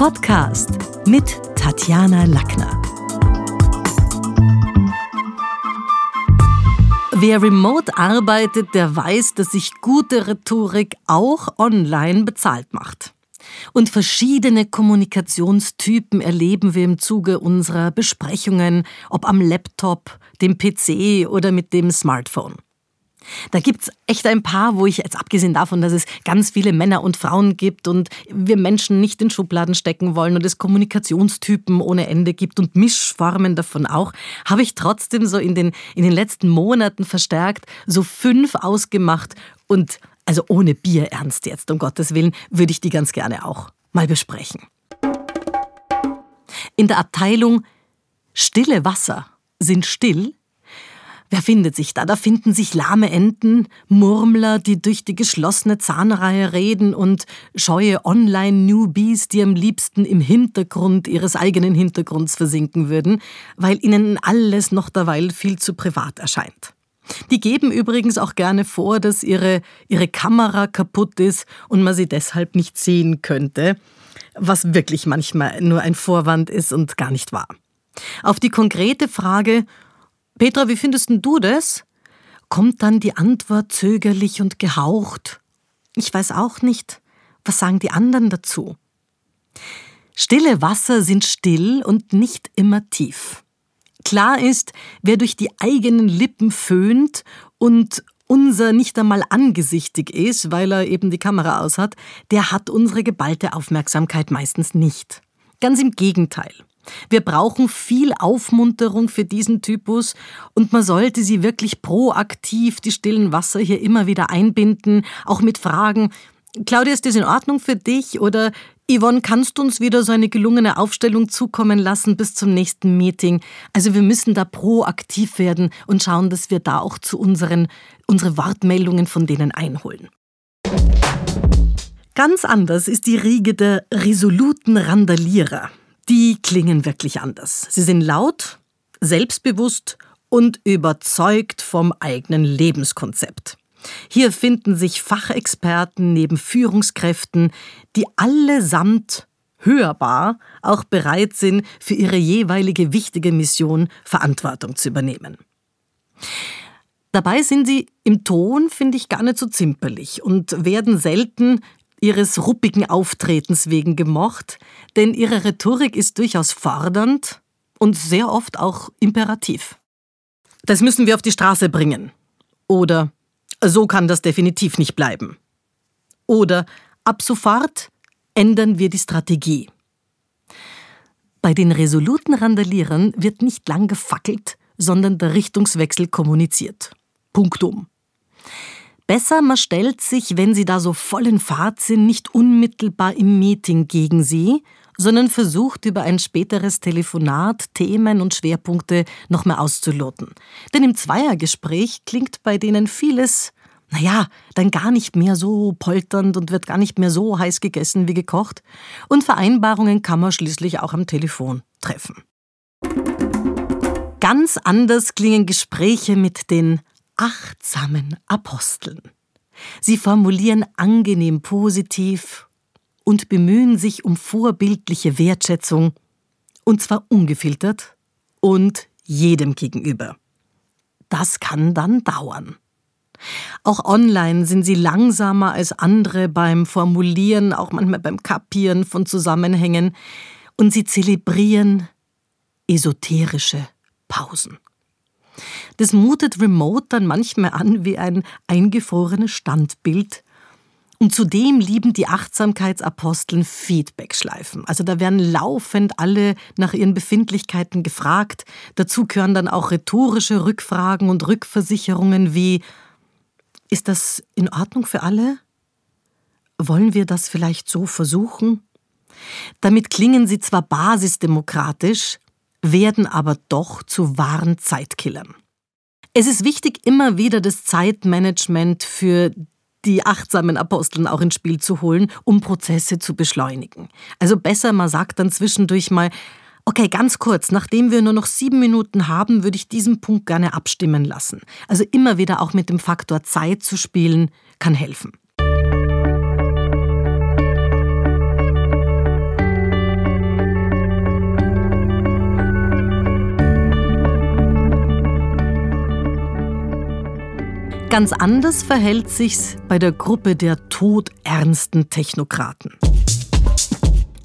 Podcast mit Tatjana Lackner. Wer remote arbeitet, der weiß, dass sich gute Rhetorik auch online bezahlt macht. Und verschiedene Kommunikationstypen erleben wir im Zuge unserer Besprechungen, ob am Laptop, dem PC oder mit dem Smartphone. Da gibt es echt ein paar, wo ich jetzt abgesehen davon, dass es ganz viele Männer und Frauen gibt und wir Menschen nicht in Schubladen stecken wollen und es Kommunikationstypen ohne Ende gibt und Mischformen davon auch, habe ich trotzdem so in den, in den letzten Monaten verstärkt so fünf ausgemacht und also ohne Bier ernst jetzt, um Gottes Willen, würde ich die ganz gerne auch mal besprechen. In der Abteilung Stille Wasser sind still Wer findet sich da? Da finden sich lahme Enten, Murmler, die durch die geschlossene Zahnreihe reden und scheue Online-Newbies, die am liebsten im Hintergrund ihres eigenen Hintergrunds versinken würden, weil ihnen alles noch derweil viel zu privat erscheint. Die geben übrigens auch gerne vor, dass ihre, ihre Kamera kaputt ist und man sie deshalb nicht sehen könnte, was wirklich manchmal nur ein Vorwand ist und gar nicht wahr. Auf die konkrete Frage, Petra, wie findest du das? Kommt dann die Antwort zögerlich und gehaucht. Ich weiß auch nicht. Was sagen die anderen dazu? Stille Wasser sind still und nicht immer tief. Klar ist, wer durch die eigenen Lippen föhnt und unser nicht einmal angesichtig ist, weil er eben die Kamera aus hat, der hat unsere geballte Aufmerksamkeit meistens nicht. Ganz im Gegenteil. Wir brauchen viel Aufmunterung für diesen Typus und man sollte sie wirklich proaktiv, die stillen Wasser hier immer wieder einbinden, auch mit Fragen, Claudia, ist das in Ordnung für dich? Oder Yvonne, kannst du uns wieder so eine gelungene Aufstellung zukommen lassen bis zum nächsten Meeting? Also wir müssen da proaktiv werden und schauen, dass wir da auch zu unseren unsere Wortmeldungen von denen einholen. Ganz anders ist die Riege der resoluten Randalierer die klingen wirklich anders. Sie sind laut, selbstbewusst und überzeugt vom eigenen Lebenskonzept. Hier finden sich Fachexperten neben Führungskräften, die allesamt hörbar auch bereit sind, für ihre jeweilige wichtige Mission Verantwortung zu übernehmen. Dabei sind sie im Ton, finde ich, gar nicht so zimperlich und werden selten ihres ruppigen Auftretens wegen gemocht, denn ihre Rhetorik ist durchaus fordernd und sehr oft auch imperativ. Das müssen wir auf die Straße bringen. Oder so kann das definitiv nicht bleiben. Oder ab sofort ändern wir die Strategie. Bei den resoluten Randalierern wird nicht lang gefackelt, sondern der Richtungswechsel kommuniziert. Punktum. Besser, man stellt sich, wenn Sie da so voll in Fahrt sind, nicht unmittelbar im Meeting gegen Sie, sondern versucht über ein späteres Telefonat Themen und Schwerpunkte noch mehr auszuloten. Denn im Zweiergespräch klingt bei denen vieles, naja, dann gar nicht mehr so polternd und wird gar nicht mehr so heiß gegessen wie gekocht. Und Vereinbarungen kann man schließlich auch am Telefon treffen. Ganz anders klingen Gespräche mit den achtsamen Aposteln. Sie formulieren angenehm positiv und bemühen sich um vorbildliche Wertschätzung, und zwar ungefiltert und jedem gegenüber. Das kann dann dauern. Auch online sind sie langsamer als andere beim Formulieren, auch manchmal beim Kapieren von Zusammenhängen, und sie zelebrieren esoterische Pausen. Das mutet Remote dann manchmal an wie ein eingefrorenes Standbild. Und zudem lieben die Achtsamkeitsaposteln Feedbackschleifen. Also da werden laufend alle nach ihren Befindlichkeiten gefragt. Dazu gehören dann auch rhetorische Rückfragen und Rückversicherungen wie Ist das in Ordnung für alle? Wollen wir das vielleicht so versuchen? Damit klingen sie zwar basisdemokratisch, werden aber doch zu wahren Zeitkillern. Es ist wichtig, immer wieder das Zeitmanagement für die achtsamen Aposteln auch ins Spiel zu holen, um Prozesse zu beschleunigen. Also besser, man sagt dann zwischendurch mal, okay, ganz kurz, nachdem wir nur noch sieben Minuten haben, würde ich diesen Punkt gerne abstimmen lassen. Also immer wieder auch mit dem Faktor Zeit zu spielen, kann helfen. Ganz anders verhält sich's bei der Gruppe der todernsten Technokraten.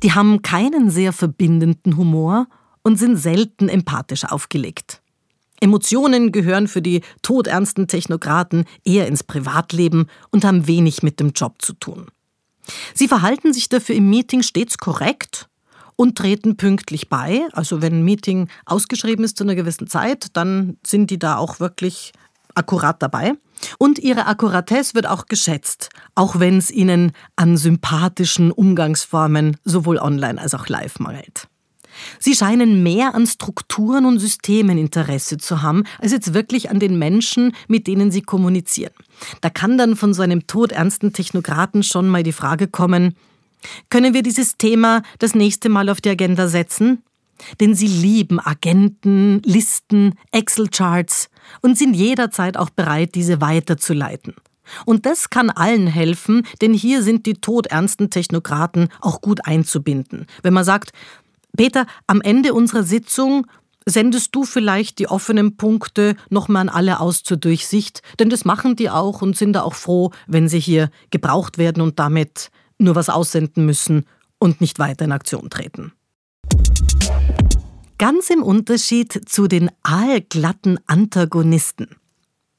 Die haben keinen sehr verbindenden Humor und sind selten empathisch aufgelegt. Emotionen gehören für die todernsten Technokraten eher ins Privatleben und haben wenig mit dem Job zu tun. Sie verhalten sich dafür im Meeting stets korrekt und treten pünktlich bei. Also wenn ein Meeting ausgeschrieben ist zu einer gewissen Zeit, dann sind die da auch wirklich akkurat dabei. Und ihre Akkuratesse wird auch geschätzt, auch wenn es ihnen an sympathischen Umgangsformen sowohl online als auch live mangelt. Sie scheinen mehr an Strukturen und Systemen Interesse zu haben, als jetzt wirklich an den Menschen, mit denen sie kommunizieren. Da kann dann von so einem todernsten Technokraten schon mal die Frage kommen, können wir dieses Thema das nächste Mal auf die Agenda setzen? Denn sie lieben Agenten, Listen, Excel-Charts und sind jederzeit auch bereit, diese weiterzuleiten. Und das kann allen helfen, denn hier sind die todernsten Technokraten auch gut einzubinden. Wenn man sagt, Peter, am Ende unserer Sitzung sendest du vielleicht die offenen Punkte nochmal an alle aus zur Durchsicht, denn das machen die auch und sind da auch froh, wenn sie hier gebraucht werden und damit nur was aussenden müssen und nicht weiter in Aktion treten. Ganz im Unterschied zu den aalglatten Antagonisten.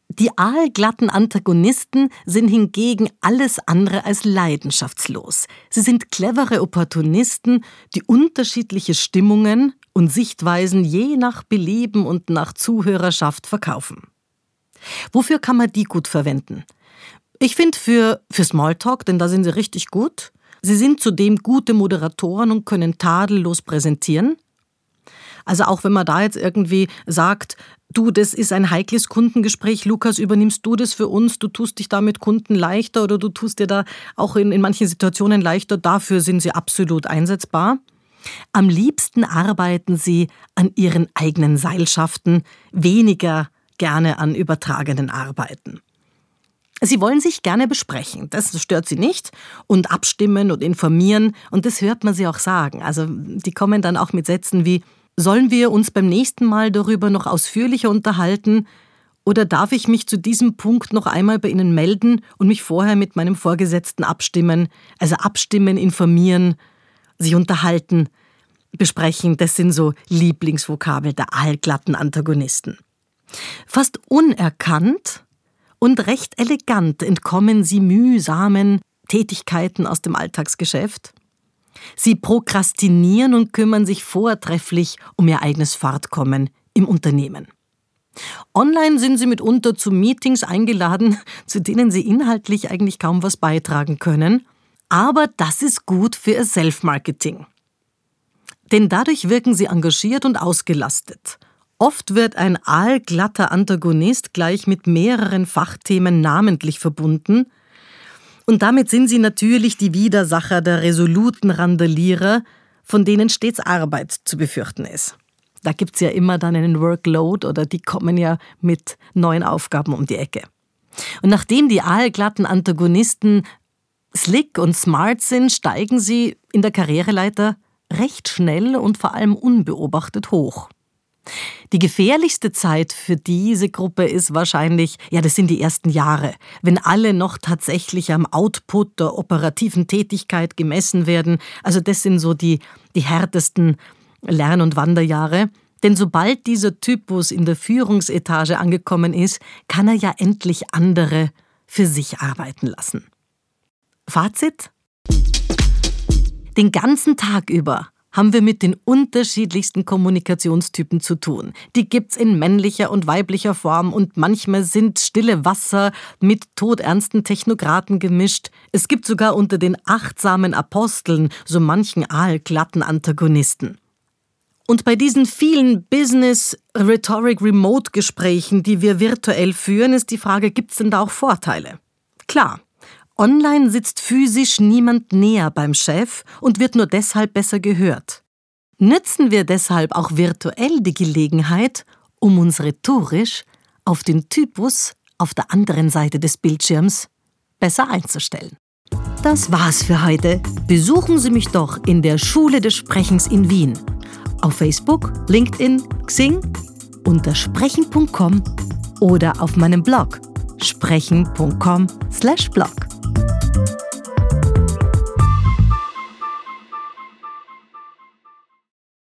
Die aalglatten Antagonisten sind hingegen alles andere als leidenschaftslos. Sie sind clevere Opportunisten, die unterschiedliche Stimmungen und Sichtweisen je nach Belieben und nach Zuhörerschaft verkaufen. Wofür kann man die gut verwenden? Ich finde für, für Smalltalk, denn da sind sie richtig gut. Sie sind zudem gute Moderatoren und können tadellos präsentieren. Also auch wenn man da jetzt irgendwie sagt, du, das ist ein heikles Kundengespräch, Lukas, übernimmst du das für uns, du tust dich da mit Kunden leichter oder du tust dir da auch in, in manchen Situationen leichter, dafür sind sie absolut einsetzbar. Am liebsten arbeiten sie an ihren eigenen Seilschaften, weniger gerne an übertragenen Arbeiten. Sie wollen sich gerne besprechen, das stört sie nicht, und abstimmen und informieren, und das hört man sie auch sagen. Also die kommen dann auch mit Sätzen wie, Sollen wir uns beim nächsten Mal darüber noch ausführlicher unterhalten oder darf ich mich zu diesem Punkt noch einmal bei Ihnen melden und mich vorher mit meinem Vorgesetzten abstimmen? Also abstimmen, informieren, sich unterhalten, besprechen, das sind so Lieblingsvokabel der allglatten Antagonisten. Fast unerkannt und recht elegant entkommen sie mühsamen Tätigkeiten aus dem Alltagsgeschäft Sie prokrastinieren und kümmern sich vortrefflich um ihr eigenes Fortkommen im Unternehmen. Online sind sie mitunter zu Meetings eingeladen, zu denen sie inhaltlich eigentlich kaum was beitragen können, aber das ist gut für ihr Self-Marketing. Denn dadurch wirken sie engagiert und ausgelastet. Oft wird ein aalglatter Antagonist gleich mit mehreren Fachthemen namentlich verbunden, und damit sind sie natürlich die Widersacher der resoluten Randalierer, von denen stets Arbeit zu befürchten ist. Da gibt es ja immer dann einen Workload oder die kommen ja mit neuen Aufgaben um die Ecke. Und nachdem die aalglatten Antagonisten slick und smart sind, steigen sie in der Karriereleiter recht schnell und vor allem unbeobachtet hoch. Die gefährlichste Zeit für diese Gruppe ist wahrscheinlich, ja, das sind die ersten Jahre, wenn alle noch tatsächlich am Output der operativen Tätigkeit gemessen werden. Also das sind so die, die härtesten Lern- und Wanderjahre. Denn sobald dieser Typus in der Führungsetage angekommen ist, kann er ja endlich andere für sich arbeiten lassen. Fazit? Den ganzen Tag über haben wir mit den unterschiedlichsten Kommunikationstypen zu tun. Die gibt's in männlicher und weiblicher Form und manchmal sind stille Wasser mit todernsten Technokraten gemischt. Es gibt sogar unter den achtsamen Aposteln so manchen aalglatten Antagonisten. Und bei diesen vielen Business Rhetoric Remote Gesprächen, die wir virtuell führen, ist die Frage, gibt's denn da auch Vorteile? Klar, Online sitzt physisch niemand näher beim Chef und wird nur deshalb besser gehört. Nützen wir deshalb auch virtuell die Gelegenheit, um uns rhetorisch auf den Typus auf der anderen Seite des Bildschirms besser einzustellen. Das war's für heute. Besuchen Sie mich doch in der Schule des Sprechens in Wien. Auf Facebook, LinkedIn, Xing, unter sprechen.com oder auf meinem Blog sprechen.com/blog.